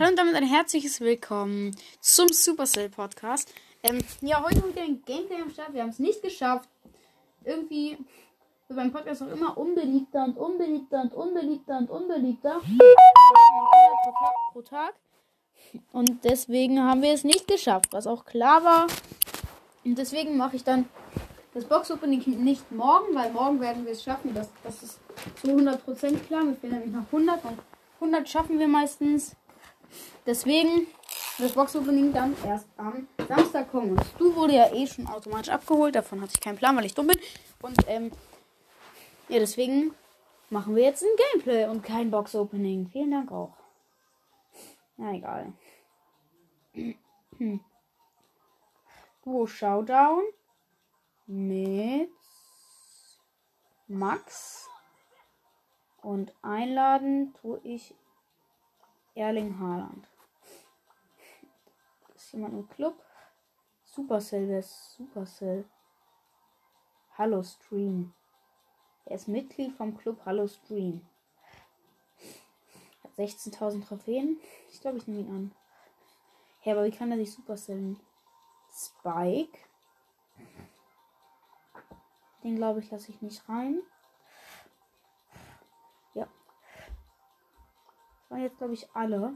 Hallo und damit ein herzliches Willkommen zum Supercell Podcast. Ähm, ja, heute wieder ein Gameplay am Start. Wir haben es nicht geschafft. Irgendwie wird beim Podcast auch immer unbeliebter und unbeliebter und unbeliebter und unbeliebter. pro Tag. Und deswegen haben wir es nicht geschafft, was auch klar war. Und deswegen mache ich dann das Box-Opening nicht morgen, weil morgen werden wir es schaffen. Das, das ist zu 100% klar. Wir fehlen nämlich noch 100 und 100 schaffen wir meistens. Deswegen das Box-Opening dann erst am Samstag kommen. Und du wurde ja eh schon automatisch abgeholt. Davon hatte ich keinen Plan, weil ich dumm bin. Und ähm, ja, deswegen machen wir jetzt ein Gameplay und kein Box-Opening. Vielen Dank auch. Na egal. Duo Showdown mit Max. Und einladen tue ich Erling Haaland. Ist jemand im Club? Supercell, wer ist Supercell? Hallo Stream. Er ist Mitglied vom Club Hallo Stream. Hat 16.000 Trophäen. Ich glaube, ich nehme ihn an. Hä, hey, aber wie kann er sich Supercellen? Spike. Den glaube ich lasse ich nicht rein. Waren jetzt glaube ich alle.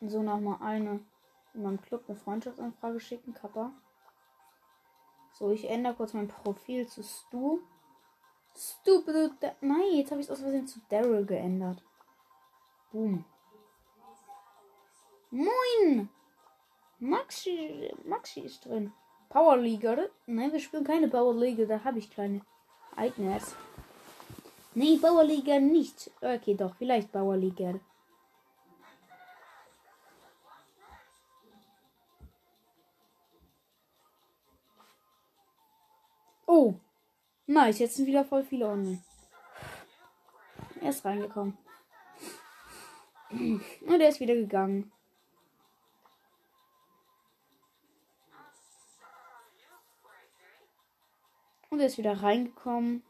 So nochmal eine in meinem Club eine Freundschaftsanfrage schicken, Kappa. So, ich ändere kurz mein Profil zu Stu. Stupid. Nein, jetzt habe ich es aus Versehen zu Daryl geändert. Boom. Moin! Maxi, Maxi ist drin. Power League, oder? Nein, wir spielen keine Power League, da habe ich keine Icons. Nee, Power League nicht. Okay, doch, vielleicht Power League. Oh, nice, jetzt sind wieder voll viele online. Er ist reingekommen. Und er ist wieder gegangen. Er ist wieder reingekommen.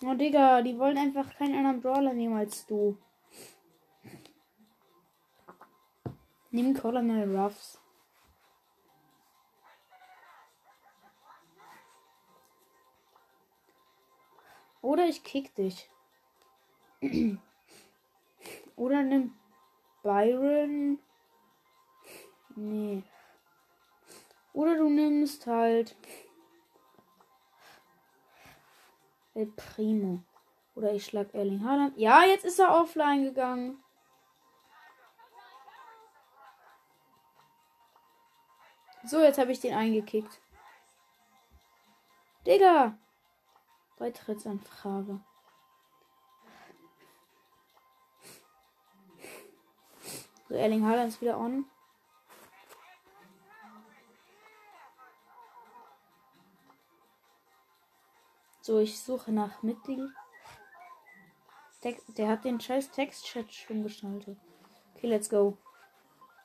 Oh, Digga, die wollen einfach keinen anderen Brawler nehmen als du. Nimm Colonel Ruffs. Oder ich kick dich. Oder nimm Byron. Nee. Oder du nimmst halt El Primo. Oder ich schlag Erling Haaland. Ja, jetzt ist er offline gegangen. So, jetzt habe ich den eingekickt. Digga! Beitrittsanfrage. Erling Haaland ist wieder on. So, ich suche nach Mitglied. Der, der hat den scheiß Textchat stumm geschaltet. Okay, let's go.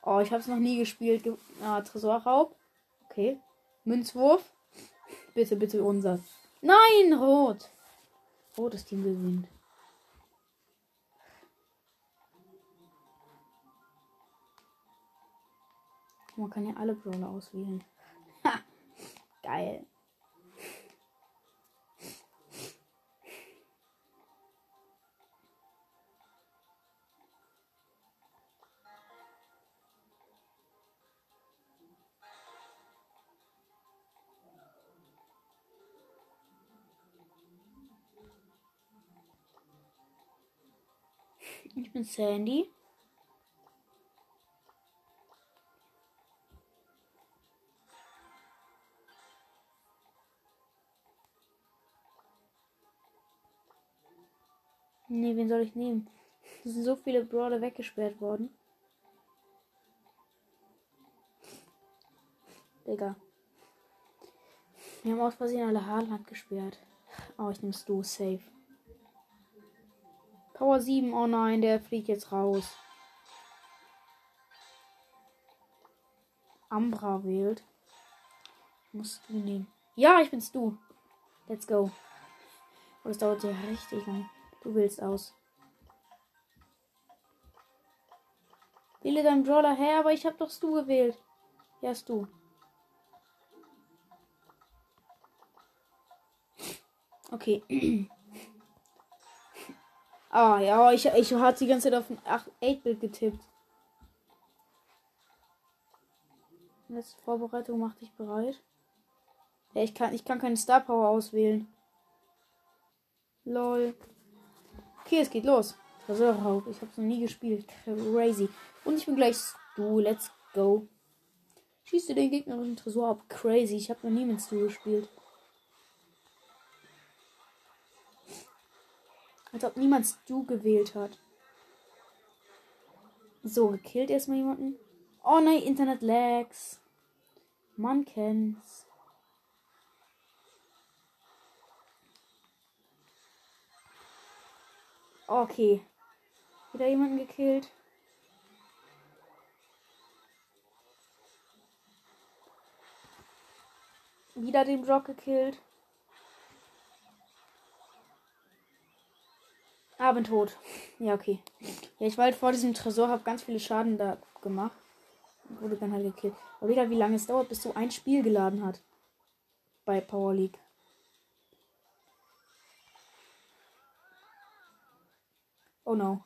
Oh, ich hab's noch nie gespielt. Ge ah, Tresorraub. Okay. Münzwurf. Bitte, bitte unser. Nein, rot. Rotes Team gewinnt. Man kann ja alle Brawler auswählen. Ha! Geil. Ich bin Sandy. Nee, wen soll ich nehmen? Es sind so viele Brawler weggesperrt worden. Digga. Wir haben aus Versehen alle Haaland gesperrt. Oh, ich nehme Stu safe. Power 7. Oh nein, der fliegt jetzt raus. Ambra wählt. Musst du nehmen. Ja, ich bin's du. Let's go. Oh, das dauert ja richtig lang. Du willst aus. Wähle deinen Brawler her, aber ich hab doch Stu gewählt. Ja, Stu. Okay. ah, ja, ich, ich hatte die ganze Zeit auf ein 8-Bit getippt. Letzte Vorbereitung, mach dich bereit. Ja, ich kann, ich kann keine Star Power auswählen. Lol. Okay, es geht los. Tresorraub. Ich hab's noch nie gespielt. Crazy. Und ich bin gleich Stu. Let's go. Schießt du den gegnerischen Tresor ab. Crazy. Ich habe noch nie mit Stu gespielt. Als ob niemand Stu gewählt hat. So, gekillt erstmal jemanden. Oh nein, Internet lags. Man kennt's. Okay. Wieder jemanden gekillt. Wieder den Brock gekillt. Ah, bin tot. Ja, okay. Ja, ich war halt vor diesem Tresor, habe ganz viele Schaden da gemacht. Wurde dann halt gekillt. Aber wieder, wie lange es dauert, bis so ein Spiel geladen hat. Bei Power League. Oh no.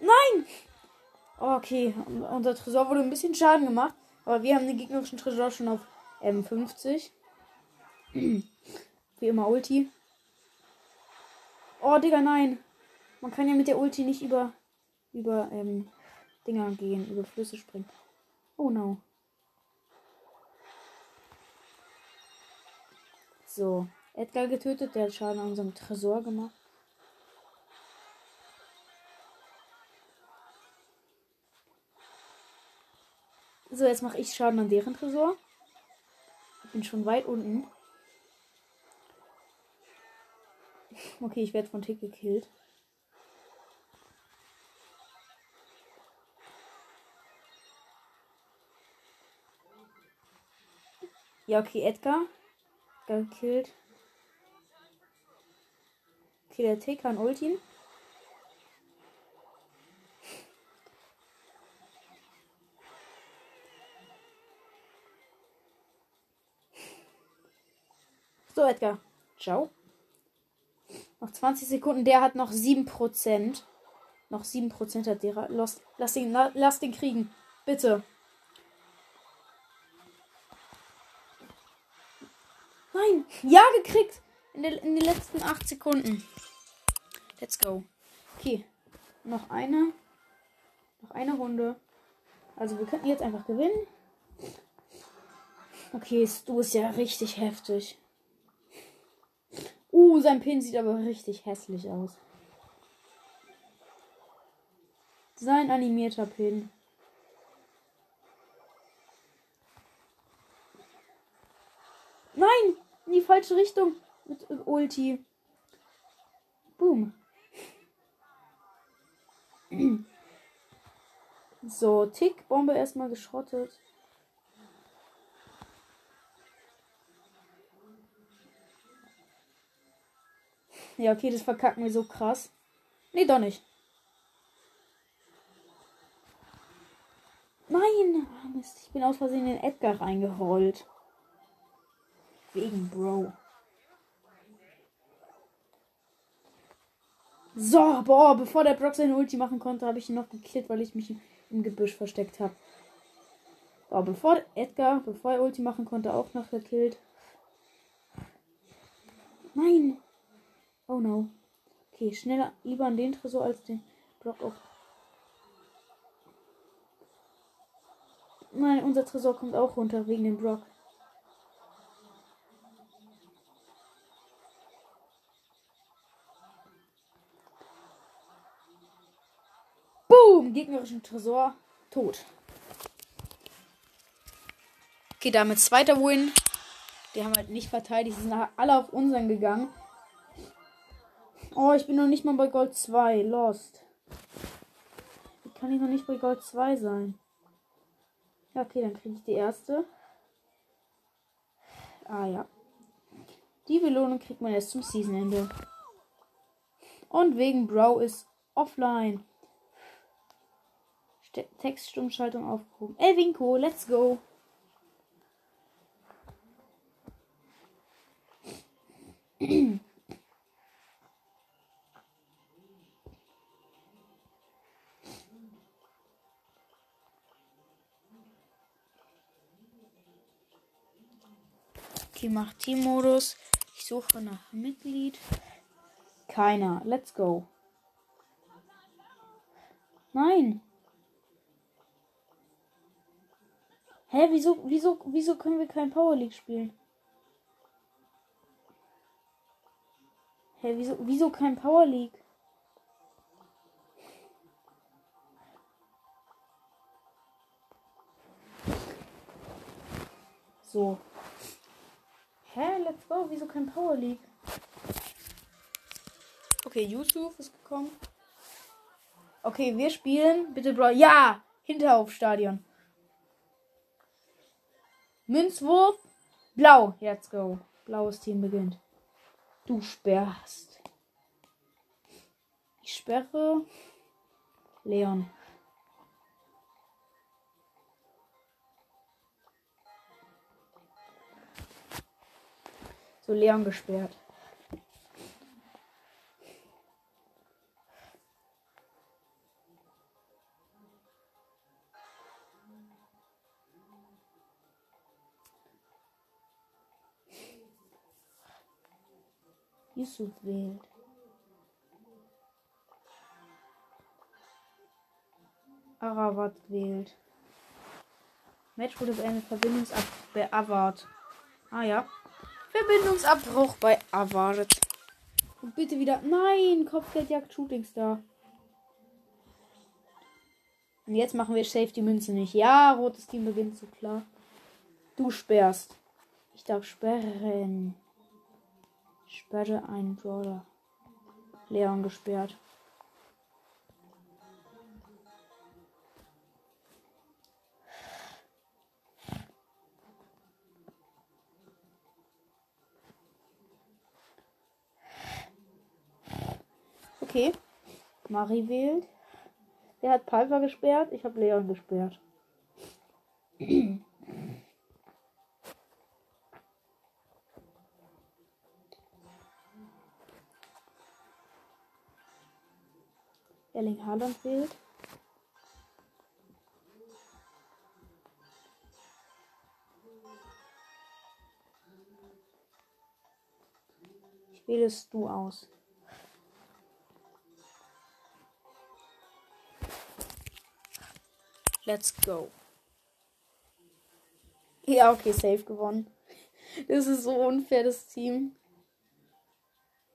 Nein! Okay, unser Tresor wurde ein bisschen Schaden gemacht. Aber wir haben den gegnerischen Tresor schon auf M50. Wie immer Ulti. Oh, Digga, nein. Man kann ja mit der Ulti nicht über, über ähm, Dinger gehen, über Flüsse springen. Oh no. So. Edgar getötet, der hat Schaden an unserem Tresor gemacht. So, jetzt mache ich Schaden an deren Tresor. Ich bin schon weit unten. Okay, ich werde von Tick gekillt. Ja, okay, Edgar. Gekillt. Okay, der Tick kann Ultin. So, Edgar. Ciao. Noch 20 Sekunden. Der hat noch 7%. Noch 7% hat der. Lass, lass, ihn, lass den kriegen. Bitte. Nein. Ja, gekriegt. In, der, in den letzten 8 Sekunden. Let's go. Okay. Noch eine. Noch eine Runde. Also wir könnten jetzt einfach gewinnen. Okay, du ist ja richtig heftig. Uh, sein Pin sieht aber richtig hässlich aus. Sein animierter Pin. Nein! In die falsche Richtung. Mit Ulti. Boom. So, Tick, Bombe erstmal geschrottet. Ja, okay, das verkacken wir so krass. Nee, doch nicht. Nein! Ah, Mist, ich bin aus Versehen in Edgar reingerollt. Wegen Bro. So, boah, bevor der Brock seine Ulti machen konnte, habe ich ihn noch gekillt, weil ich mich im Gebüsch versteckt habe. So, bevor Edgar, bevor er Ulti machen konnte, auch noch gekillt. Nein! Oh no. Okay, schneller lieber an den Tresor als den Block auf. Nein, unser Tresor kommt auch runter wegen dem Block. Boom! Gegnerischen Tresor tot. Okay, damit zweiter Win. Die haben halt nicht verteidigt, die sind alle auf unseren gegangen. Oh, ich bin noch nicht mal bei Gold 2. Lost. Wie kann ich noch nicht bei Gold 2 sein? Ja, okay, dann kriege ich die erste. Ah ja. Die Belohnung kriegt man erst zum Seasonende. Und wegen Bro ist offline. St Textstummschaltung aufgehoben. Ey, Winko, let's go. Okay, mach Teammodus. Ich suche nach Mitglied. Keiner. Let's go. Nein. Hä, wieso, wieso, wieso können wir kein Power League spielen? Hä, wieso, wieso kein Power League? So. Hä, let's go. Wieso kein Power League? Okay, Yusuf ist gekommen. Okay, wir spielen. Bitte, Bro. Ja! Hinterhofstadion. Münzwurf. Blau. Let's go. Blaues Team beginnt. Du sperrst. Ich sperre. Leon. So, Leon gesperrt. Yusuf wählt. Aravat wählt. Match wurde beendet. Verbindungsabbruch. Ah ja. Verbindungsabbruch bei Avard. Und bitte wieder. Nein, Kopfgeldjagd Shooting Star. Und jetzt machen wir safe die Münze nicht. Ja, rotes Team beginnt so klar. Du sperrst. Ich darf sperren. Sperre einen Brawler. Leon gesperrt. Okay. Mari wählt. Der hat Piper gesperrt. Ich habe Leon gesperrt. Erling Haaland wählt. Ich wähle es du aus. Let's go. Ja, okay, safe gewonnen. Das ist so unfair, das Team.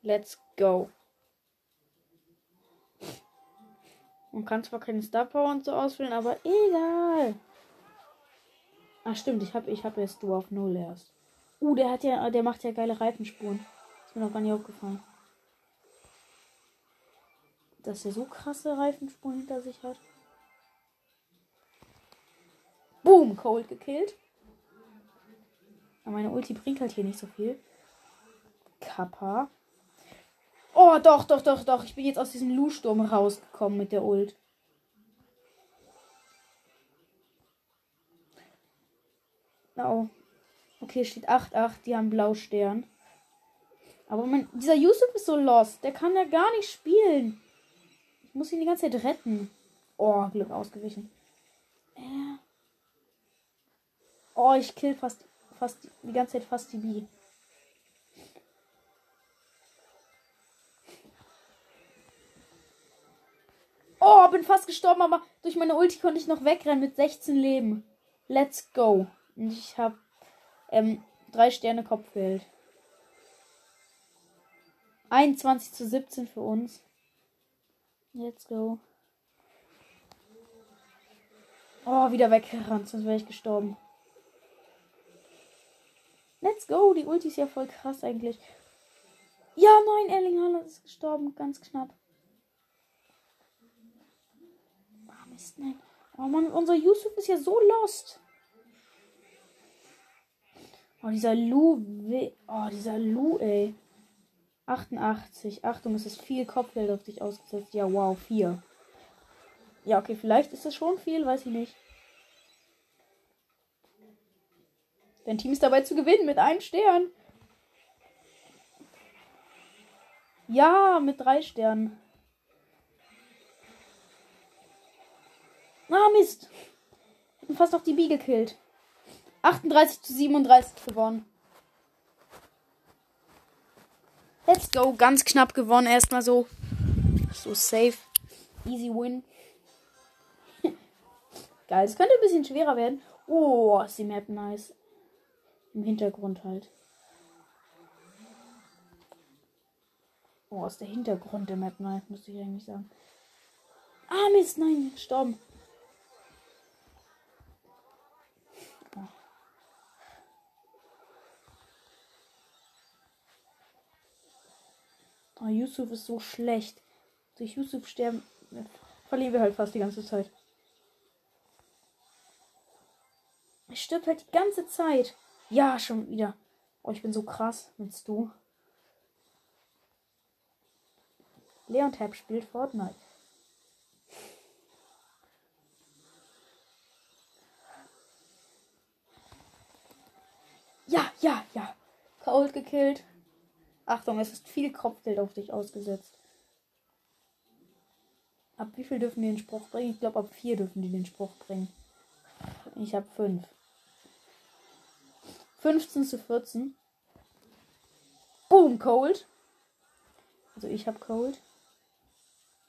Let's go. Man kann zwar keine Star Power und so auswählen, aber egal. Ach stimmt, ich habe ich hab jetzt du auf Null erst. Uh, der hat ja, der macht ja geile Reifenspuren. Ist mir noch gar nicht aufgefallen. Dass er so krasse Reifenspuren hinter sich hat. Boom, Cold gekillt. Aber meine Ulti bringt halt hier nicht so viel. Kappa. Oh, doch, doch, doch, doch. Ich bin jetzt aus diesem Lu-Sturm rausgekommen mit der Ult. Oh. Okay, steht 8-8. Die haben Blaustern. Aber mein, dieser Yusuf ist so lost. Der kann ja gar nicht spielen. Ich muss ihn die ganze Zeit retten. Oh, Glück ausgewichen. Äh. Oh, ich kill fast, fast die ganze Zeit fast die B. Oh, bin fast gestorben, aber durch meine Ulti konnte ich noch wegrennen mit 16 Leben. Let's go. Und ich habe ähm, drei Sterne Kopfgeld. 21 zu 17 für uns. Let's go. Oh, wieder weggerannt, sonst wäre ich gestorben. Let's go. Die Ulti ist ja voll krass eigentlich. Ja, nein, Erling Haaland ist gestorben, ganz knapp. Mist, nein. Oh Mann, unser Yusuf ist ja so lost. Oh, dieser Lu. Oh, dieser Lu, ey. 88. Achtung, es ist viel Kopfgeld auf dich ausgesetzt. Ja, wow, 4. Ja, okay, vielleicht ist das schon viel, weiß ich nicht. Dein Team ist dabei zu gewinnen mit einem Stern. Ja, mit drei Sternen. Ah, Mist. Hätten fast noch die Bee gekillt. 38 zu 37 gewonnen. Let's go. Ganz knapp gewonnen. Erstmal so. So safe. Easy win. Geil. Es könnte ein bisschen schwerer werden. Oh, ist die Map nice. Im Hintergrund halt. Oh, ist der Hintergrund der Map nice, müsste ich eigentlich sagen. Ah, Mist, nein, gestorben. Oh, Yusuf ist so schlecht. Durch Yusuf sterben. Verlieren wir halt fast die ganze Zeit. Er stirbt halt die ganze Zeit. Ja, schon wieder. Oh, ich bin so krass. Willst du? Leon Tab spielt Fortnite. Ja, ja, ja. Cold gekillt. Achtung, es ist viel Kopfgeld auf dich ausgesetzt. Ab wie viel dürfen die den Spruch bringen? Ich glaube, ab vier dürfen die den Spruch bringen. Ich habe fünf. 15 zu 14. Boom, Cold. Also ich habe Cold.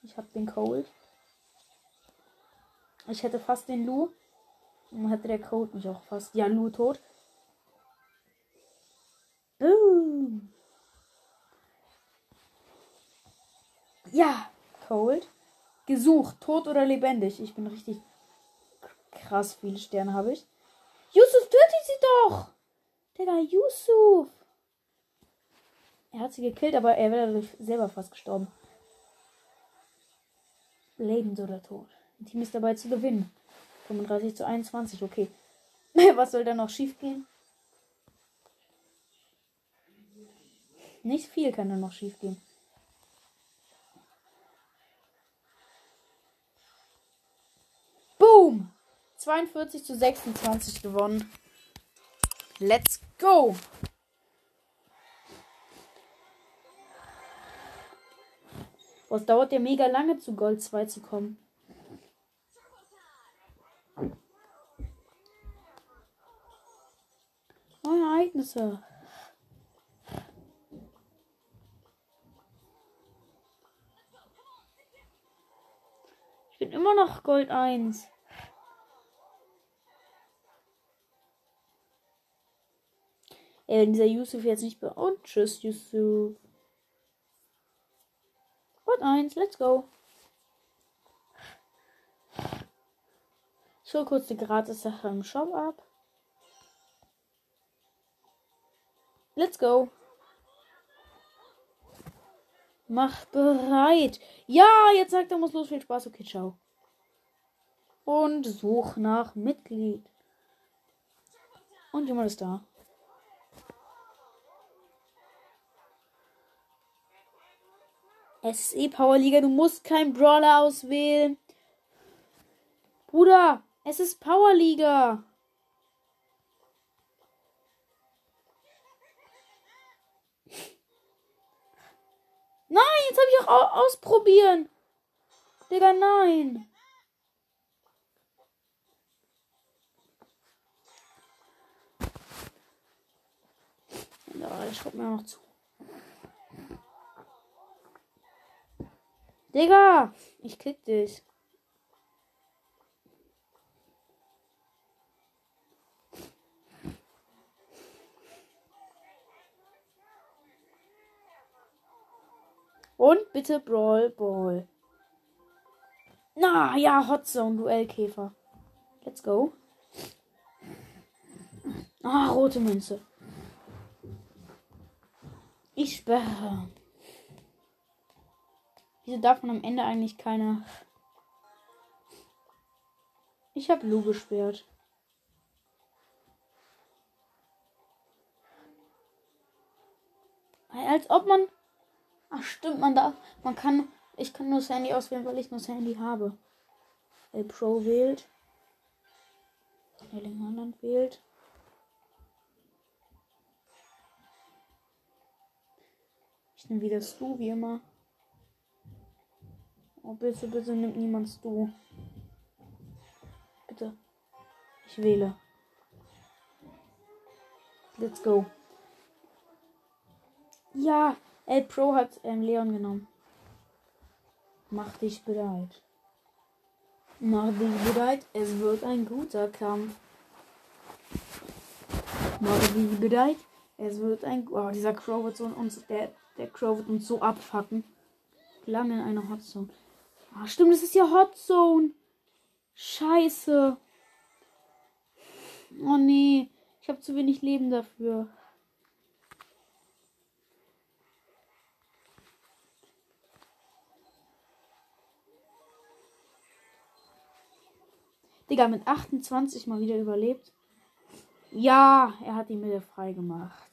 Ich habe den Cold. Ich hätte fast den Lu. Und hätte der Code mich auch fast. Ja, Lu tot. Ja, Cold. Gesucht, tot oder lebendig. Ich bin richtig krass viele Sterne habe ich. Yusuf, töte sie doch! Digga, Yusuf! Er hat sie gekillt, aber er wäre dadurch selber fast gestorben. Lebend oder tot. Ein Team ist dabei zu gewinnen. 35 zu 21, okay. Was soll da noch schief gehen? Nicht viel kann da noch schief gehen. Boom! 42 zu 26 gewonnen. Let's go! Es dauert ja mega lange zu Gold 2 zu kommen. Neue Ereignisse. Ich bin immer noch Gold 1. Ey, wenn dieser Yusuf jetzt nicht bei. Und tschüss, Yusuf. Gold 1, let's go. Hole kurz die Gratis-Sache im Shop ab. Let's go. Mach bereit. Ja, jetzt sagt er, muss los. Viel Spaß. Okay, ciao. Und such nach Mitglied. Und jemand ist da. Es ist eh Powerliga. Du musst keinen Brawler auswählen. Bruder, es ist Powerliga. Nein, jetzt habe ich auch ausprobieren. Digga, nein. Ja, ich guck mir noch zu. Digga, ich kick dich. Und bitte Brawl Ball. Na ja, Hot Zone, Duellkäfer. Let's go. Ah, rote Münze. Ich sperre. Wieso darf man am Ende eigentlich keine. Ich habe Lu gesperrt. Als ob man. Ach stimmt, man darf. Man kann. Ich kann nur Sandy auswählen, weil ich nur Sandy habe. El Pro wählt. Erling Haaland wählt. Ich nehme wieder Stu, wie immer. Oh, bitte, bitte nimmt niemand Stu. Bitte. Ich wähle. Let's go. Ja, El Pro hat ähm, Leon genommen. Mach dich bereit. Mach dich bereit. Es wird ein guter Kampf. Mach dich bereit. Es wird ein. Oh, dieser Crow wird so uns. Der, der Crow wird uns so abfacken. Lange in einer Hotzone. Ah, stimmt, das ist ja Hotzone. Scheiße. Oh nee. Ich habe zu wenig Leben dafür. Digga, mit 28 mal wieder überlebt. Ja, er hat die Mitte frei gemacht.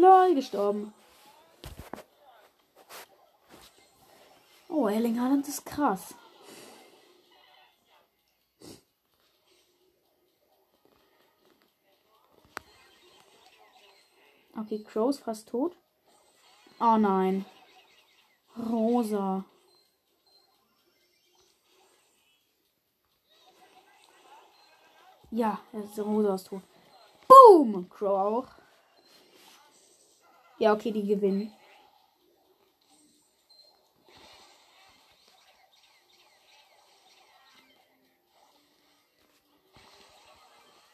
Lol, gestorben. Oh, Erling Haaland ist krass. Okay, Crow ist fast tot. Oh nein. Rosa. Ja, ist Rosa ist tot. Boom! Crow auch. Ja, okay, die gewinnen.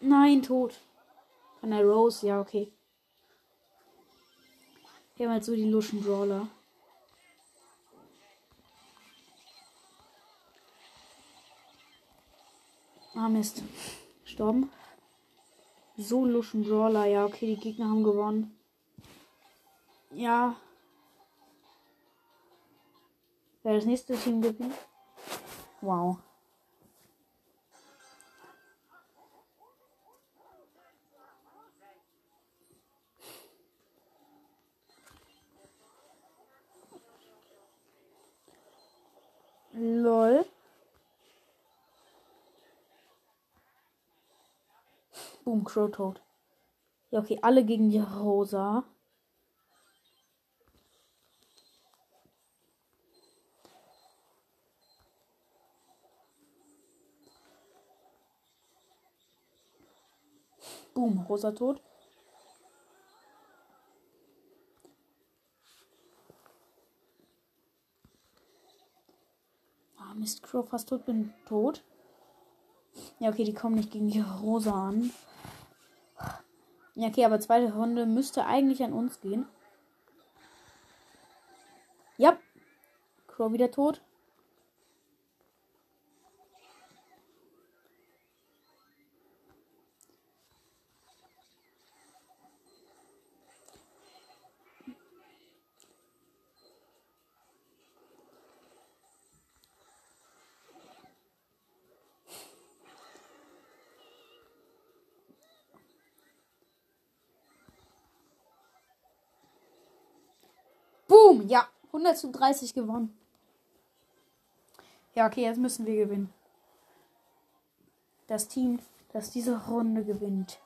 Nein, tot. Von der Rose, ja, okay. Wir haben halt so die Luschen Brawler. Ah, Mist. Gestorben. So Luschen Brawler. Ja, okay, die Gegner haben gewonnen. Ja. Wer das nächste Team gewinnt? Wow. Lol. Boom, Crow tot. Ja, okay, alle gegen die Rosa. Boom, Rosa tot. Ah, Mist, Crow fast tot, bin tot. Ja, okay, die kommen nicht gegen die Rosa an. Ja, okay, aber zweite Runde müsste eigentlich an uns gehen. Ja. Crow wieder tot. Boom, ja. 100 zu 30 gewonnen. Ja, okay, jetzt müssen wir gewinnen. Das Team, das diese Runde gewinnt.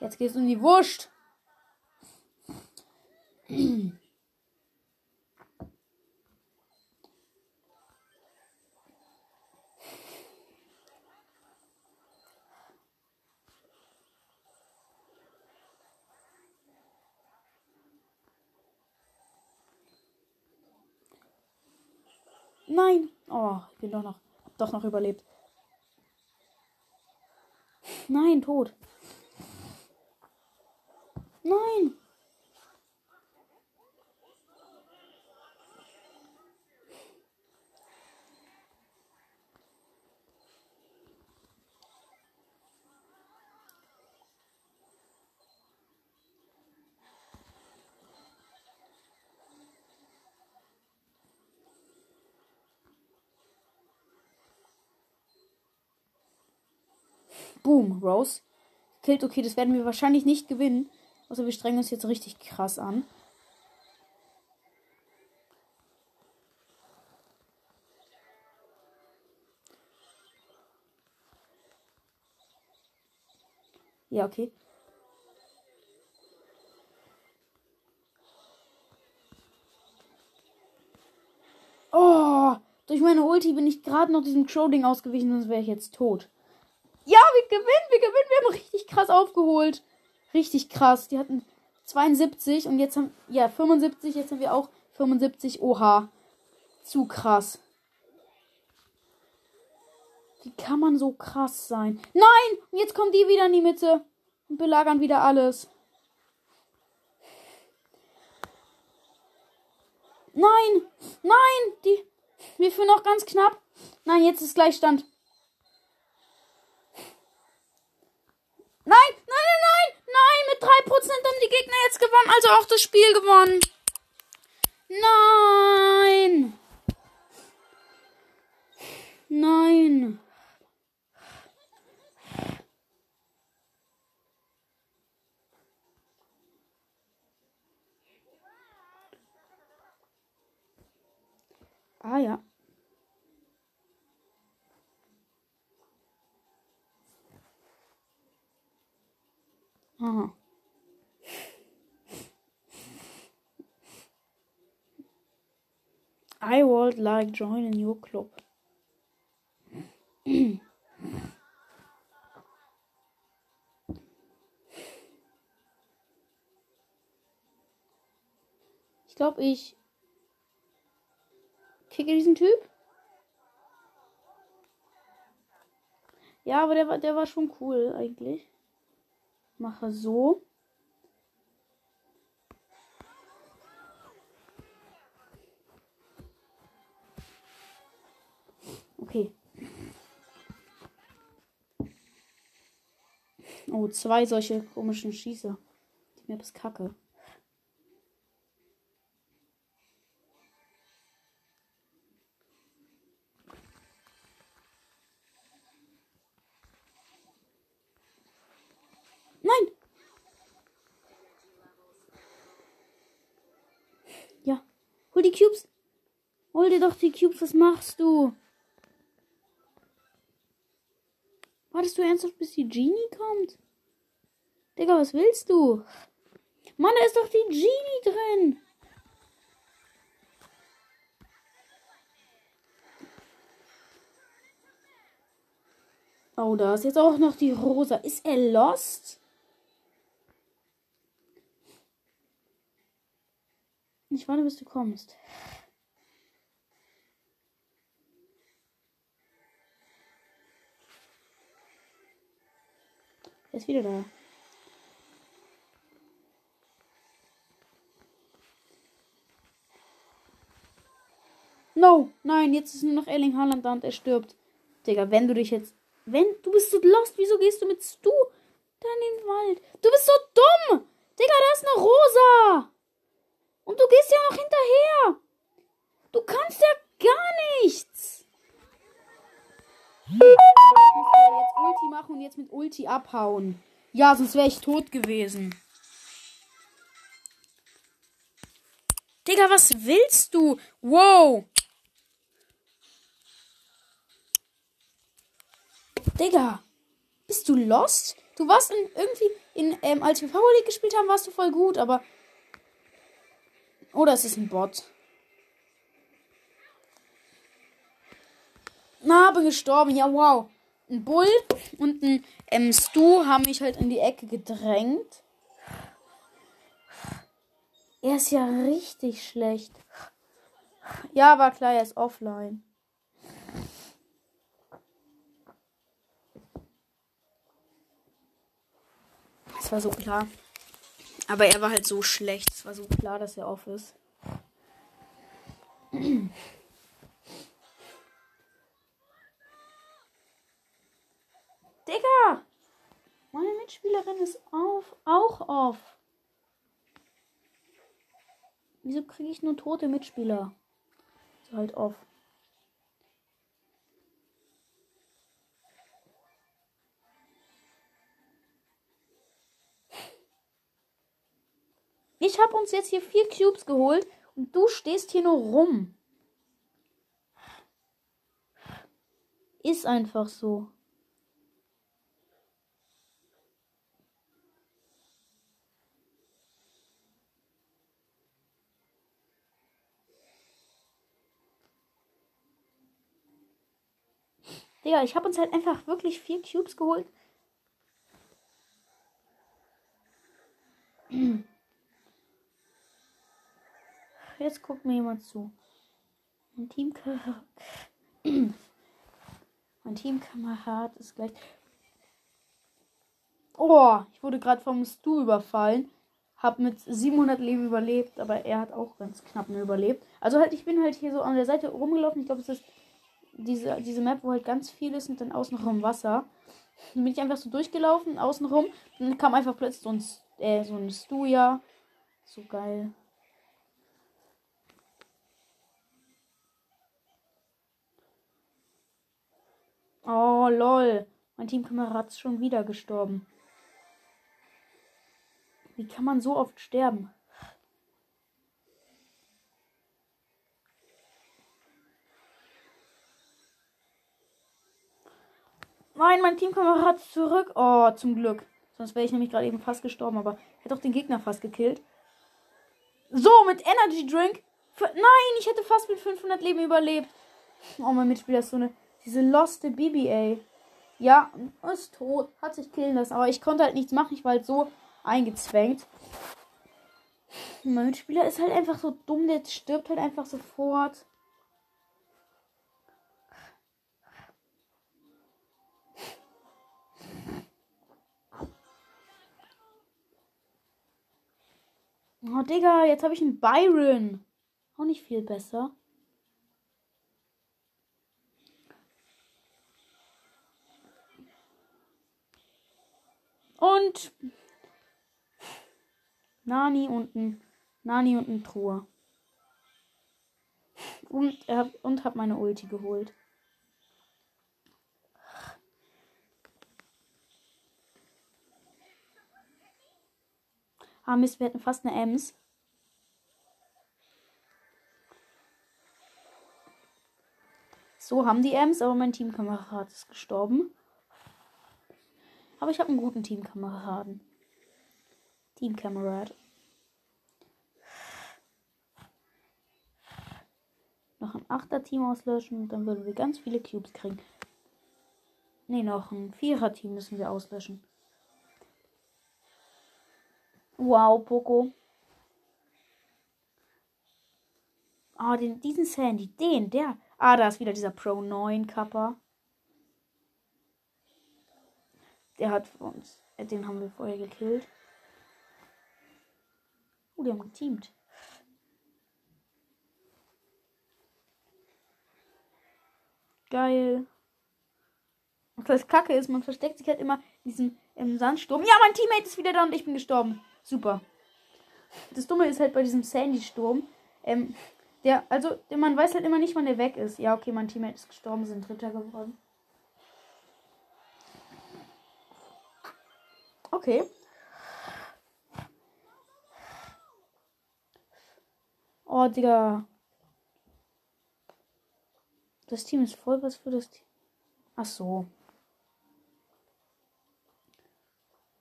Jetzt geht's um die Wurst. Nein. Oh, ich bin doch noch, doch noch überlebt. Nein, tot. Nein. Boom, Rose. Killt, okay, das werden wir wahrscheinlich nicht gewinnen. Außer wir strengen uns jetzt richtig krass an. Ja, okay. Oh, durch meine Ulti bin ich gerade noch diesem Crow-Ding ausgewichen, sonst wäre ich jetzt tot. Wir gewinnen, wir gewinnen, wir haben richtig krass aufgeholt. Richtig krass. Die hatten 72 und jetzt haben, ja, 75, jetzt haben wir auch 75. Oha. Zu krass. Wie kann man so krass sein? Nein! Und jetzt kommen die wieder in die Mitte und belagern wieder alles. Nein! Nein! Die. Wir führen noch ganz knapp. Nein, jetzt ist Gleichstand. Nein, nein, nein, nein, nein, mit 3% haben die Gegner jetzt gewonnen, also auch das Spiel gewonnen. Nein. Nein. Ah ja. Aha. I would like join in your club. Ich glaube, ich kicke diesen Typ. Ja, aber der war, der war schon cool eigentlich mache so. Okay. Oh, zwei solche komischen Schießer. Die Map ist kacke. Hol die Cubes. Hol dir doch die Cubes. Was machst du? Wartest du ernsthaft, bis die Genie kommt? Digga, was willst du? Mann, da ist doch die Genie drin. Oh, da ist jetzt auch noch die Rosa. Ist er lost? Ich warte, bis du kommst. Er ist wieder da. No, nein, jetzt ist nur noch Erling Haaland da und er stirbt. Digga, wenn du dich jetzt. Wenn. Du bist so lost, wieso gehst du mit Stu dann in den Wald? Du bist so dumm! Digga, da ist eine Rosa! Und du gehst ja noch hinterher. Du kannst ja gar nichts. Jetzt Ulti machen und jetzt mit Ulti abhauen. Ja, sonst wäre ich tot gewesen. Digga, was willst du? Wow. Digga, bist du lost? Du warst in, irgendwie in, ähm, als wir Power League gespielt haben, warst du voll gut, aber oder ist es ein Bot? Na, bin gestorben. Ja, wow. Ein Bull und ein ähm, Stu haben mich halt in die Ecke gedrängt. Er ist ja richtig schlecht. Ja, war klar, er ist offline. Das war so klar. Aber er war halt so schlecht. Es war so klar, dass er off ist. Digga! Meine Mitspielerin ist auf, auch auf. Wieso kriege ich nur tote Mitspieler? Ist halt auf. Ich habe uns jetzt hier vier Cubes geholt und du stehst hier nur rum. Ist einfach so. Digga, ich habe uns halt einfach wirklich vier Cubes geholt. Jetzt guckt mir jemand zu. Mein Teamkamerad. mein Teamkamerad ist gleich. Oh, ich wurde gerade vom Stu überfallen. Hab mit 700 Leben überlebt, aber er hat auch ganz knapp nur überlebt. Also halt, ich bin halt hier so an der Seite rumgelaufen. Ich glaube, es ist diese, diese Map, wo halt ganz viel ist und dann außenrum Wasser. Dann bin ich einfach so durchgelaufen, außenrum. Dann kam einfach plötzlich so ein, äh, so ein Stuja. So geil. Oh, lol. Mein Teamkamerad ist schon wieder gestorben. Wie kann man so oft sterben? Nein, mein Teamkamerad zurück. Oh, zum Glück. Sonst wäre ich nämlich gerade eben fast gestorben, aber hätte auch den Gegner fast gekillt. So, mit Energy Drink. Für, nein, ich hätte fast mit 500 Leben überlebt. Oh, mein Mitspieler ist so eine. Diese loste BBA. Ja, ist tot. Hat sich killen lassen. Aber ich konnte halt nichts machen. Ich war halt so eingezwängt. Mein Mitspieler ist halt einfach so dumm. Der stirbt halt einfach sofort. Oh, Digga, jetzt habe ich einen Byron. Auch nicht viel besser. Und Nani und ein Nani und ein Truhe. Und, er, und hab meine Ulti geholt. Ah, Mist, wir hatten fast eine Ems. So haben die Ems, aber mein Teamkamerad ist gestorben. Aber ich habe einen guten Teamkameraden. Teamkamerad. Noch ein Achter-Team auslöschen und dann würden wir ganz viele Cubes kriegen. Ne, noch ein Vierer-Team müssen wir auslöschen. Wow, Poco. Ah, den, diesen Sandy, den, der. Ah, da ist wieder dieser Pro 9 Kappa. Der hat uns. Äh, den haben wir vorher gekillt. Oh, die haben geteamt. Geil. Und das Kacke ist, man versteckt sich halt immer in diesem im Sandsturm. Ja, mein Teammate ist wieder da und ich bin gestorben. Super. Das Dumme ist halt bei diesem Sandy-Sturm. Ähm, der, also, man weiß halt immer nicht, wann der weg ist. Ja, okay, mein Teammate ist gestorben, sind Dritter geworden. Okay. Oh, Digga. Das Team ist voll was für das Team. Ach so.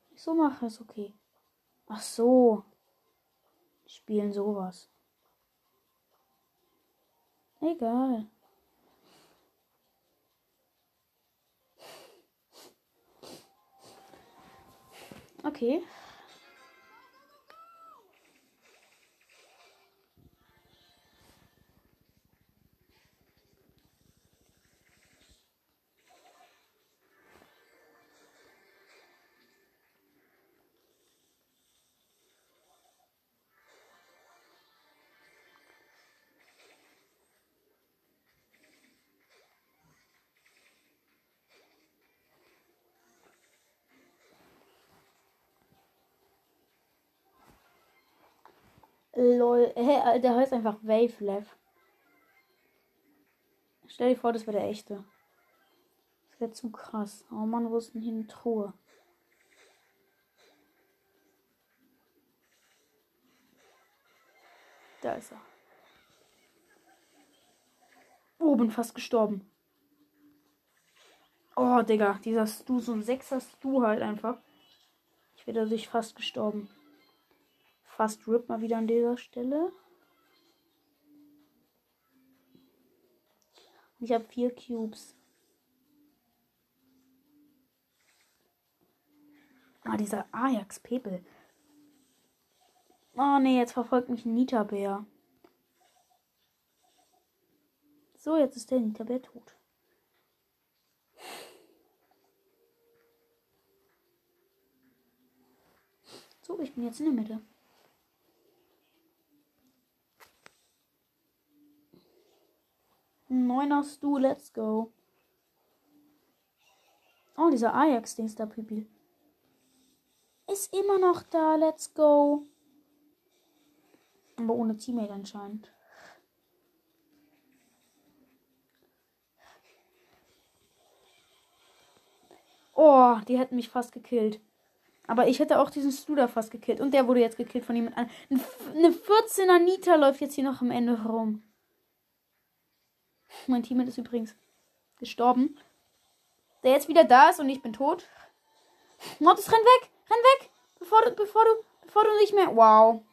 Ich so mache, ist okay. Ach so. Spielen sowas. Egal. Okay. Lol. Hä, der heißt einfach Wavelev. Stell dir vor, das wäre der echte. Das wäre zu krass. Oh Mann, wo ist denn hier eine Truhe? Da ist er. Oh, bin fast gestorben. Oh, Digga, dieser Stu, so ein sechser Stu halt einfach. Ich wäre dadurch fast gestorben. Fast Rip mal wieder an dieser Stelle. Ich habe vier Cubes. Ah, dieser Ajax-Pebel. Oh nee, jetzt verfolgt mich ein Nita-Bär. So, jetzt ist der Nita-Bär tot. So, ich bin jetzt in der Mitte. Neuner Stu, let's go. Oh, dieser Ajax-Dings da, Pipi. Ist immer noch da, let's go. Aber ohne Teammate anscheinend. Oh, die hätten mich fast gekillt. Aber ich hätte auch diesen Studer fast gekillt. Und der wurde jetzt gekillt von jemand anderem. Eine 14er Nita läuft jetzt hier noch am Ende rum. Mein Teammate ist übrigens gestorben. Der jetzt wieder da ist und ich bin tot. Mortis, renn weg! Renn weg! Bevor du, bevor du, bevor du nicht mehr. Wow.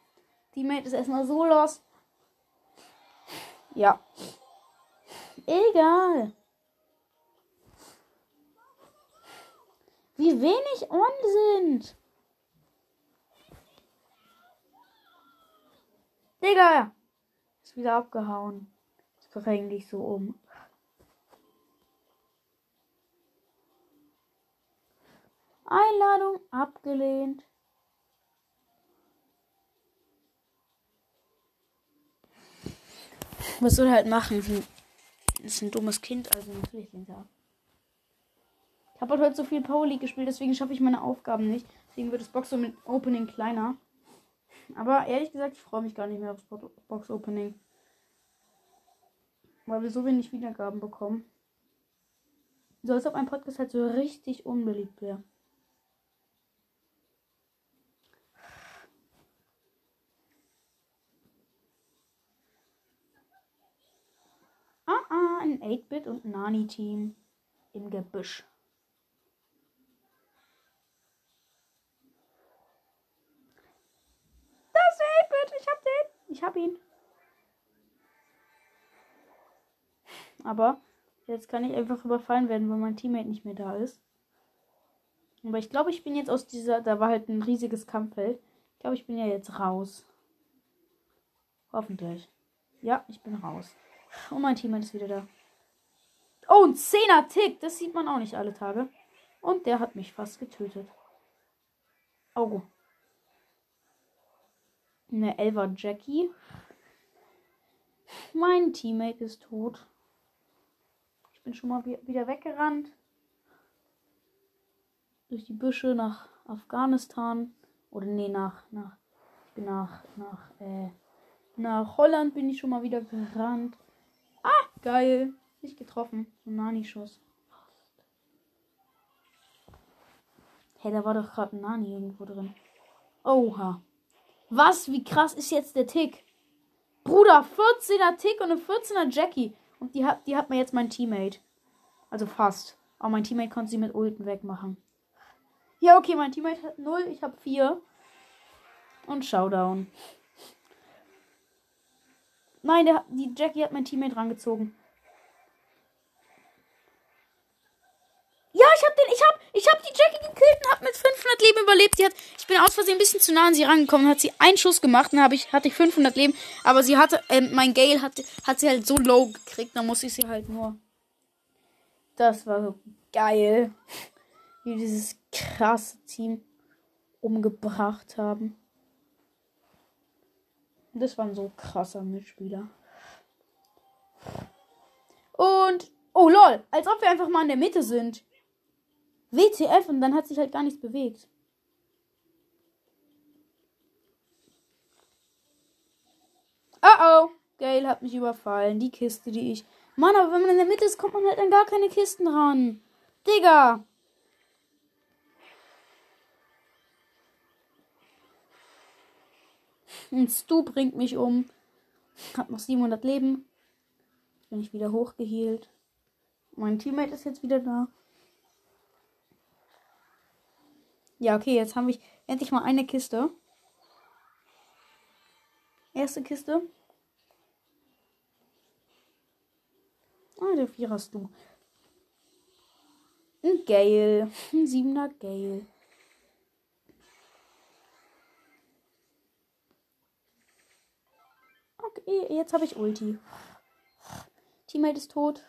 Teammate ist erstmal so los. Ja. Egal. Wie wenig on sind. Digga. Ist wieder abgehauen. Bring dich so um. Einladung abgelehnt. Was soll er halt machen? Das ist ein dummes Kind, also natürlich den ab. Ich habe halt heute so viel League gespielt, deswegen schaffe ich meine Aufgaben nicht. Deswegen wird das Box Opening kleiner. Aber ehrlich gesagt, ich freue mich gar nicht mehr aufs Box Opening. Weil wir so wenig Wiedergaben bekommen. So als ob ein Podcast halt so richtig unbeliebt wäre. Ah, ah, ein 8-Bit und Nani-Team im Gebüsch. Ich hab ihn. Aber jetzt kann ich einfach überfallen werden, weil mein Teammate nicht mehr da ist. Aber ich glaube, ich bin jetzt aus dieser. Da war halt ein riesiges Kampffeld. Ich glaube, ich bin ja jetzt raus. Hoffentlich. Ja, ich bin raus. Und mein Teammate ist wieder da. Oh, ein 10er Tick. Das sieht man auch nicht alle Tage. Und der hat mich fast getötet. Oh. Eine Elva Jackie. Mein Teammate ist tot. Bin schon mal wieder weggerannt. Durch die Büsche nach Afghanistan. Oder nee, nach, nach, nach, nach, äh, nach Holland bin ich schon mal wieder gerannt. Ah, geil. Nicht getroffen. So Nani-Schuss. Hey, da war doch gerade ein Nani irgendwo drin. Oha. Was? Wie krass ist jetzt der Tick? Bruder, 14er Tick und eine 14er Jackie. Und die hat, die hat mir jetzt mein Teammate. Also fast. Aber mein Teammate konnte sie mit Ulten wegmachen. Ja, okay, mein Teammate hat 0, ich habe 4. Und Showdown. Nein, der, die Jackie hat mein Teammate rangezogen. Ja, ich hab den, ich hab, ich hab die Jackie gekillt und hab mit 500 Leben überlebt. Sie hat, ich bin aus Versehen ein bisschen zu nah an sie rangekommen, hat sie einen Schuss gemacht, dann hab ich, hatte ich 500 Leben. Aber sie hatte, ähm, mein Gale hat, hat sie halt so low gekriegt, dann muss ich sie halt nur. Das war so geil. Wie dieses krasse Team umgebracht haben. Das war ein so krasser Mitspieler. Und, oh lol, als ob wir einfach mal in der Mitte sind. WTF und dann hat sich halt gar nichts bewegt. Oh oh, Gail hat mich überfallen. Die Kiste, die ich. Mann, aber wenn man in der Mitte ist, kommt man halt an gar keine Kisten ran. Digga. Ein Stu bringt mich um. Hab noch 700 Leben. Bin ich wieder hochgehielt. Mein Teammate ist jetzt wieder da. Ja, okay, jetzt haben wir endlich mal eine Kiste. Erste Kiste. Ah, der Vierer hast du. Ein Gale. Ein Siebener Gale. Okay, jetzt habe ich Ulti. Teammate ist tot.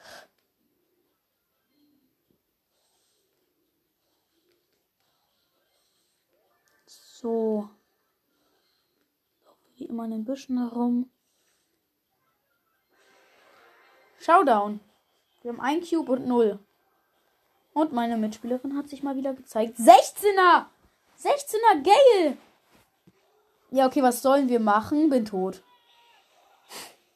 So. Wie immer in den Büschen herum. Showdown. Wir haben ein Cube und null. Und meine Mitspielerin hat sich mal wieder gezeigt. 16er! 16er Gale! Ja, okay, was sollen wir machen? Bin tot.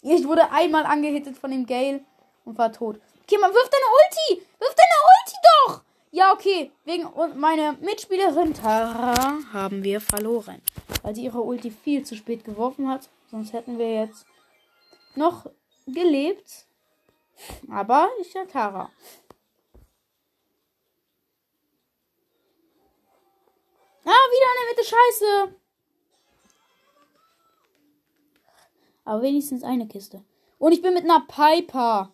Ich wurde einmal angehittet von dem Gale und war tot. Okay, man wirft deine Ulti! Wirf deine Ulti doch! Ja, okay. Wegen meiner Mitspielerin Tara haben wir verloren. Weil sie ihre Ulti viel zu spät geworfen hat. Sonst hätten wir jetzt noch gelebt. Aber ich ja Tara. Ah, wieder in der Mitte. Scheiße. Aber wenigstens eine Kiste. Und ich bin mit einer Piper.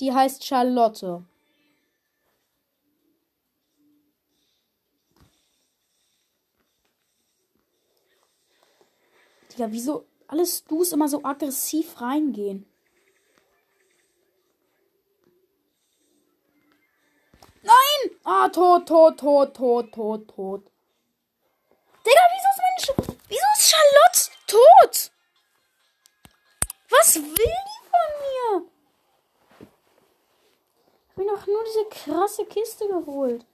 Die heißt Charlotte. Digga, wieso alles Du's immer so aggressiv reingehen? Nein! Ah, tot, tot, tot, tot, tot, tot. Digga, wieso ist meine Sch Wieso ist Charlotte tot? Was will die von mir? Ich habe mir doch nur diese krasse Kiste geholt.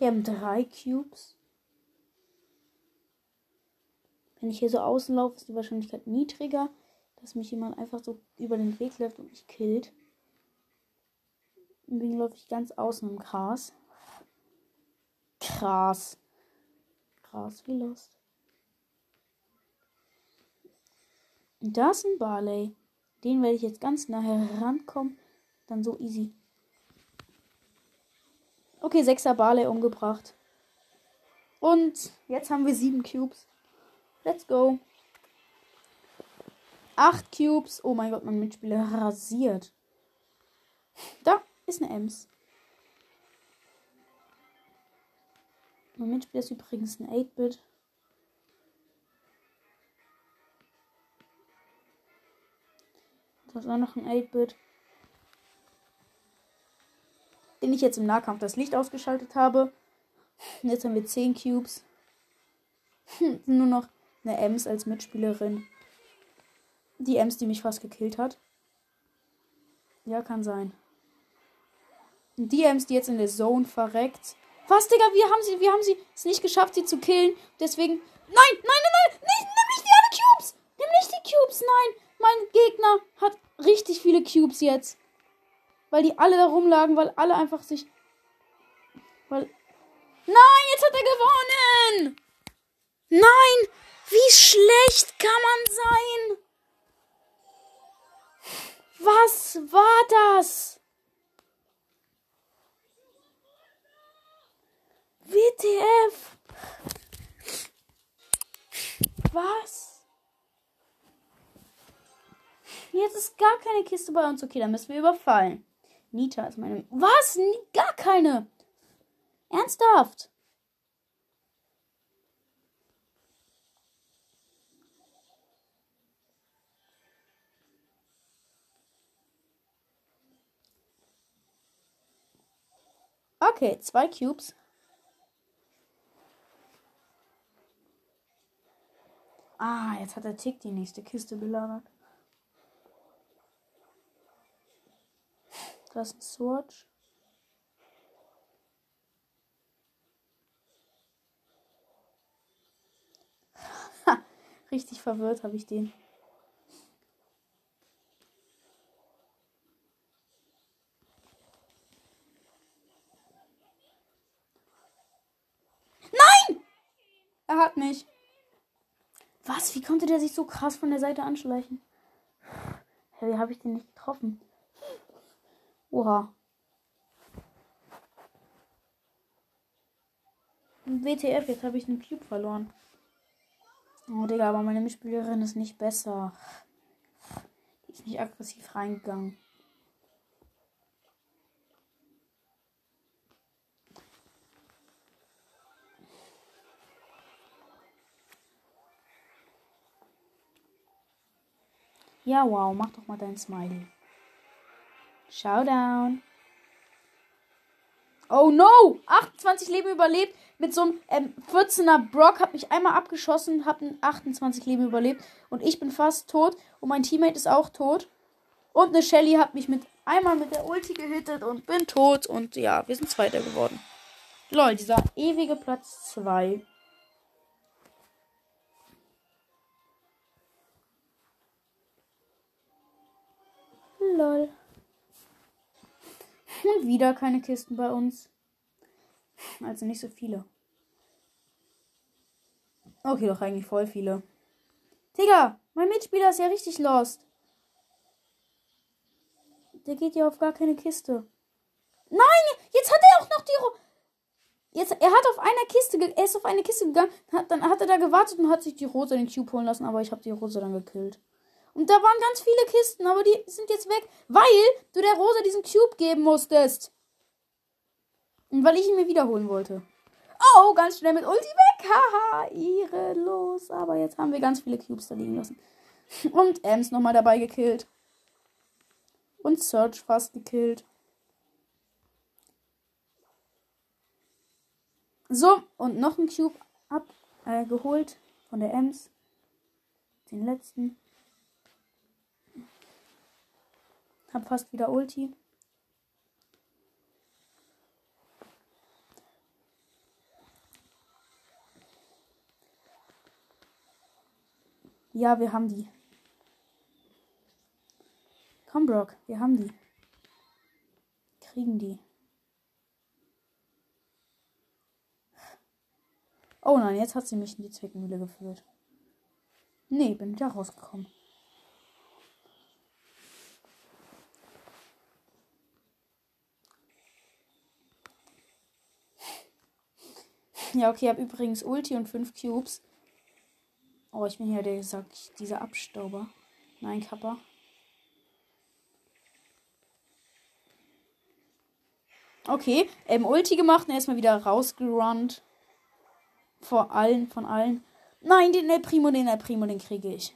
Wir haben drei Cubes. Wenn ich hier so außen laufe, ist die Wahrscheinlichkeit niedriger, dass mich jemand einfach so über den Weg läuft und mich killt. Deswegen laufe ich ganz außen im Gras. Krass. Krass wie Lust. Da ist ein Barley. Den werde ich jetzt ganz nah herankommen. Dann so easy Okay, 6er Barley umgebracht. Und jetzt haben wir sieben Cubes. Let's go. Acht Cubes. Oh mein Gott, mein Mitspieler rasiert. Da ist eine Ems. Mein Mitspieler ist übrigens ein 8-Bit. Das war noch ein 8-Bit den ich jetzt im Nahkampf das Licht ausgeschaltet habe. Und jetzt haben wir 10 Cubes. Hm, nur noch eine Ems als Mitspielerin. Die Ems, die mich fast gekillt hat. Ja, kann sein. Die Ems, die jetzt in der Zone verreckt. Was, Digga? Wir haben sie, wir haben sie es nicht geschafft, sie zu killen. Deswegen. Nein, nein, nein, nein! Nicht, nimm nicht die alle Cubes! Nimm nicht die Cubes, nein! Mein Gegner hat richtig viele Cubes jetzt weil die alle da rumlagen, weil alle einfach sich. Weil. Nein, jetzt hat er gewonnen! Nein! Wie schlecht kann man sein? Was war das? WTF? Was? Jetzt ist gar keine Kiste bei uns. Okay, dann müssen wir überfallen. Nita ist meine. Was? Gar keine. Ernsthaft? Okay, zwei Cubes. Ah, jetzt hat der Tick die nächste Kiste belagert. Das ist ein Sword. Richtig verwirrt habe ich den. Nein! Er hat mich. Was? Wie konnte der sich so krass von der Seite anschleichen? Hey, wie habe ich den nicht getroffen? Oha. WTF, jetzt habe ich einen Cube verloren. Oh, Digga, aber meine Mitspielerin ist nicht besser. Die ist nicht aggressiv reingegangen. Ja, wow, mach doch mal dein Smiley. Showdown. Oh no! 28 Leben überlebt. Mit so einem ähm, 14er Brock hat mich einmal abgeschossen, hab 28 Leben überlebt. Und ich bin fast tot. Und mein Teammate ist auch tot. Und eine Shelly hat mich mit einmal mit der Ulti gehittet und bin tot. Und ja, wir sind Zweiter geworden. Lol, dieser ewige Platz 2. Lol. Und wieder keine Kisten bei uns. Also nicht so viele. Okay, doch eigentlich voll viele. Digga, mein Mitspieler ist ja richtig lost. Der geht ja auf gar keine Kiste. Nein, jetzt hat er auch noch die. Ro jetzt, er hat auf einer Kiste, er ist auf eine Kiste gegangen, hat, dann hat er da gewartet und hat sich die Rose den Cube holen lassen, aber ich habe die Rose dann gekillt. Und da waren ganz viele Kisten, aber die sind jetzt weg, weil du der Rosa diesen Cube geben musstest. Und weil ich ihn mir wiederholen wollte. Oh, ganz schnell mit Ulti weg. Haha, ihre los. Aber jetzt haben wir ganz viele Cubes da liegen lassen. Und Ems nochmal dabei gekillt. Und Search fast gekillt. So, und noch ein Cube abgeholt äh, von der Ems. Den letzten. Hab fast wieder Ulti. Ja, wir haben die. Komm, Brock, wir haben die. Kriegen die. Oh nein, jetzt hat sie mich in die Zwickmühle geführt. Nee, bin wieder rausgekommen. Ja, okay, ich habe übrigens Ulti und 5 Cubes. Oh, ich bin ja der gesagt, dieser Abstauber. Nein, Kappa. Okay, ähm, Ulti gemacht und erstmal wieder rausgerannt. Vor allen, von allen. Nein, den El Primo, den El Primo, den kriege ich.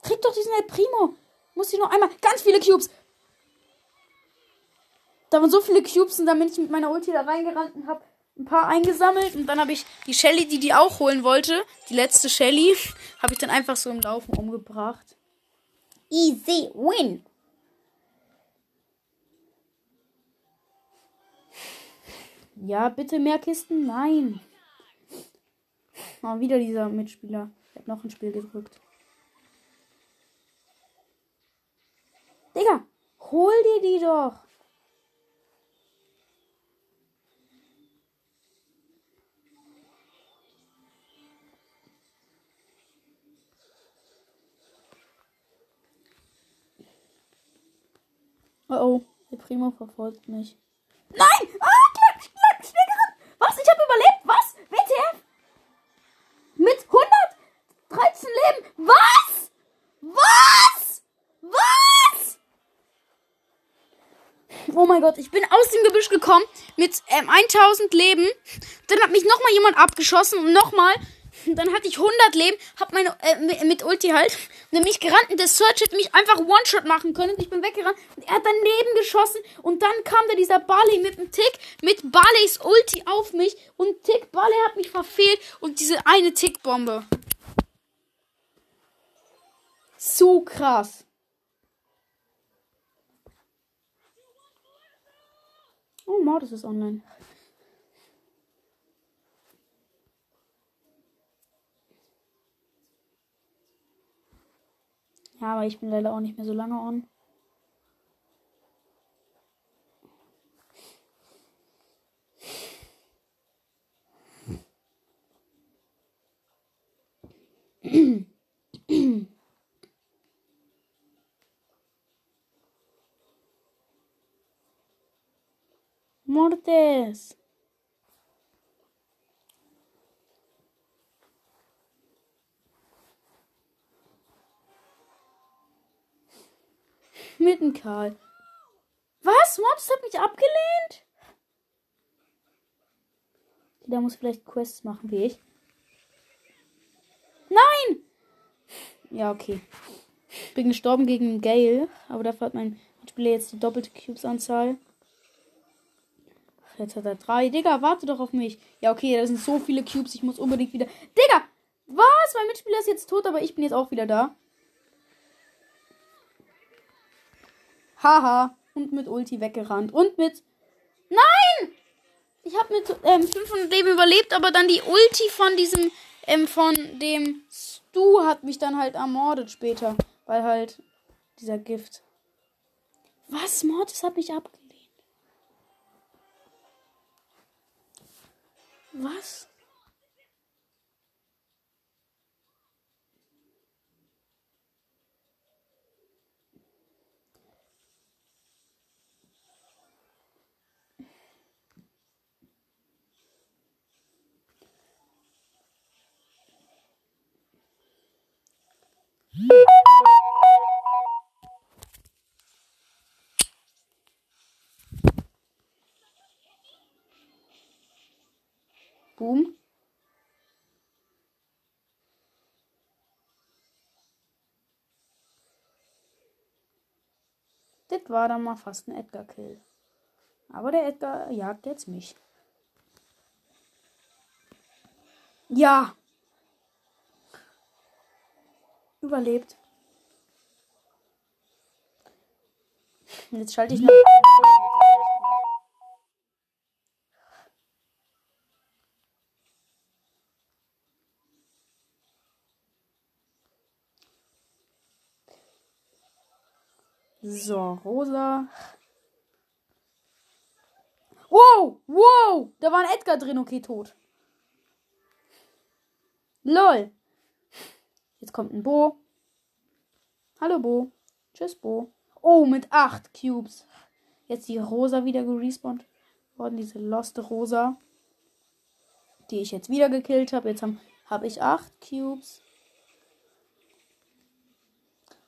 Krieg doch diesen El Primo. Muss ich noch einmal. Ganz viele Cubes. Da waren so viele Cubes und dann bin ich mit meiner Ulti da reingerannt und hab ein paar eingesammelt und dann habe ich die Shelly, die die auch holen wollte, die letzte Shelly, habe ich dann einfach so im Laufen umgebracht. Easy win. Ja, bitte mehr Kisten? Nein. Oh, wieder dieser Mitspieler. Ich habe noch ein Spiel gedrückt. Digga, hol dir die doch. Oh oh, der Primo verfolgt mich. Nein! Ah, klar, schnell gerannt! Was? Ich habe überlebt? Was? WTF? Mit 113 Leben? Was? Was? Was? Oh mein Gott, ich bin aus dem Gebüsch gekommen mit ähm, 1000 Leben. Dann hat mich nochmal jemand abgeschossen und nochmal dann hatte ich 100 Leben, hab meine, äh, mit Ulti halt, nämlich gerannt und der Search hätte mich einfach One-Shot machen können. Ich bin weggerannt und er hat daneben geschossen und dann kam da dieser Barley mit einem Tick, mit Barleys Ulti auf mich und Tick, Barley hat mich verfehlt und diese eine Tick-Bombe. So krass. Oh, Mordes ist online. Ja, aber ich bin leider auch nicht mehr so lange on. Mortes. Mitten Karl. Was? Mortis hat mich abgelehnt? Der muss vielleicht Quests machen wie ich. Nein! Ja, okay. Bin gestorben gegen Gale, aber dafür hat mein Spieler jetzt die doppelte Cubes-Anzahl. Jetzt hat er drei. Digga, warte doch auf mich. Ja, okay, da sind so viele Cubes. Ich muss unbedingt wieder. Digga! Was? Mein Mitspieler ist jetzt tot, aber ich bin jetzt auch wieder da. Haha. Und mit Ulti weggerannt. Und mit. Nein! Ich habe mit ähm, 500 Leben überlebt, aber dann die Ulti von diesem. Ähm, von dem Stu hat mich dann halt ermordet später. Weil halt dieser Gift. Was? Mortis hat mich abgelehnt. Was? Boom. Das war dann mal fast ein Edgar-Kill. Aber der Edgar jagt jetzt mich. Ja. Überlebt. Jetzt schalte ich noch. So, rosa. Wow, wow, da war ein Edgar drin, okay, tot. Lol. Jetzt kommt ein Bo. Hallo Bo. Tschüss Bo. Oh, mit 8 Cubes. Jetzt die Rosa wieder gerespawnt worden, diese loste Rosa. Die ich jetzt wieder gekillt habe. Jetzt habe hab ich 8 Cubes.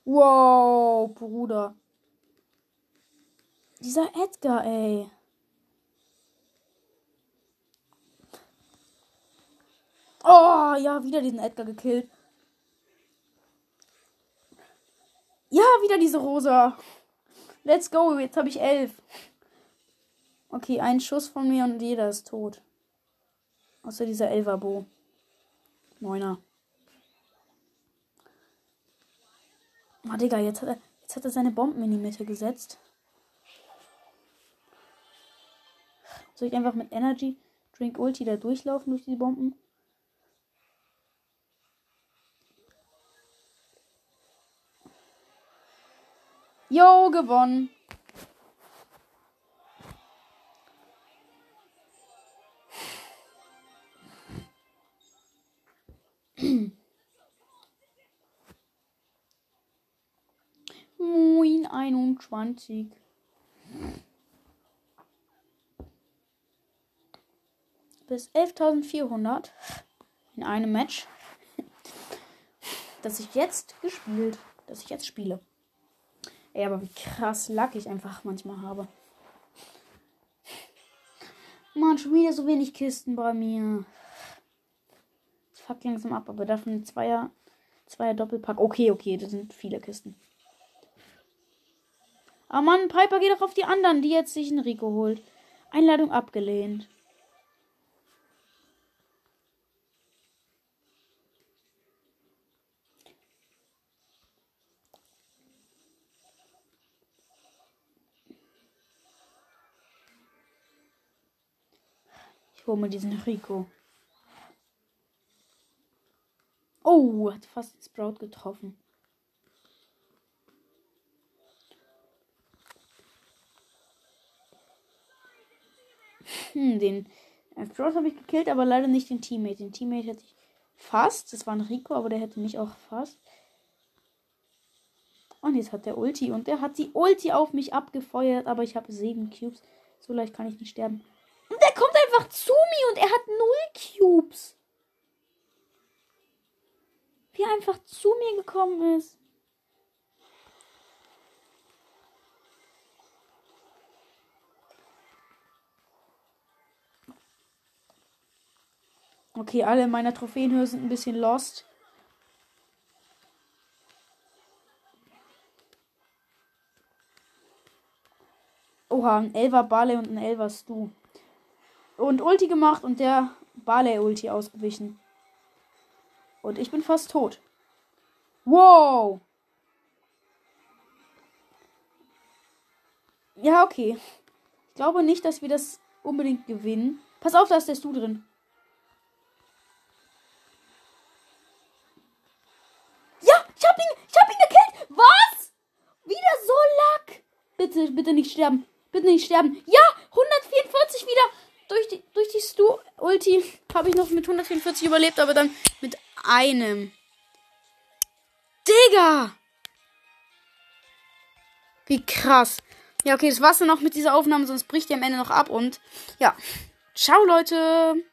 Wow, Bruder. Dieser Edgar, ey. Oh, ja, wieder diesen Edgar gekillt. Ja, wieder diese Rosa. Let's go, jetzt habe ich elf. Okay, ein Schuss von mir und jeder ist tot. Außer dieser Elverbo. Neuner. Oh, Digga, jetzt hat, er, jetzt hat er seine Bomben in die Mitte gesetzt. Soll ich einfach mit Energy Drink Ulti da durchlaufen durch die Bomben? Jo, gewonnen. Moin 21. bis 11.400 in einem Match, das ich jetzt gespielt, das ich jetzt spiele. Ey, aber wie krass Lack ich einfach manchmal habe. Mann, schon wieder so wenig Kisten bei mir. Das fuckt langsam ab, aber ein Zweier, Zweier Doppelpack. Okay, okay, das sind viele Kisten. Ah Mann, Piper geht doch auf die anderen, die jetzt sich einen Rico holt. Einladung abgelehnt. Ich hole mir diesen Rico. Oh, hat fast Sprout getroffen. Hm, den äh, Sprout habe ich gekillt, aber leider nicht den Teammate. Den Teammate hätte ich fast. Das war ein Rico, aber der hätte mich auch fast. Und jetzt hat der Ulti. Und der hat die Ulti auf mich abgefeuert, aber ich habe sieben Cubes. So leicht kann ich nicht sterben. Und der kommt einfach zu mir und er hat null Cubes. Wie er einfach zu mir gekommen ist. Okay, alle in meiner Trophäenhöhe sind ein bisschen lost. Oha, ein Elver Barley und ein Elver Stu. Und Ulti gemacht und der Barley Ulti ausgewichen. Und ich bin fast tot. Wow! Ja, okay. Ich glaube nicht, dass wir das unbedingt gewinnen. Pass auf, da ist der Stu drin. Ja, ich hab ihn, ich hab ihn gekillt. Was? Wieder so Lack. Bitte, bitte nicht sterben. Bitte nicht sterben. Ja, 144 wieder. Durch die, durch die Stu-Ulti habe ich noch mit 144 überlebt, aber dann mit einem. Digga! Wie krass. Ja, okay, das war's dann auch mit dieser Aufnahme, sonst bricht die am Ende noch ab und ja. Ciao, Leute!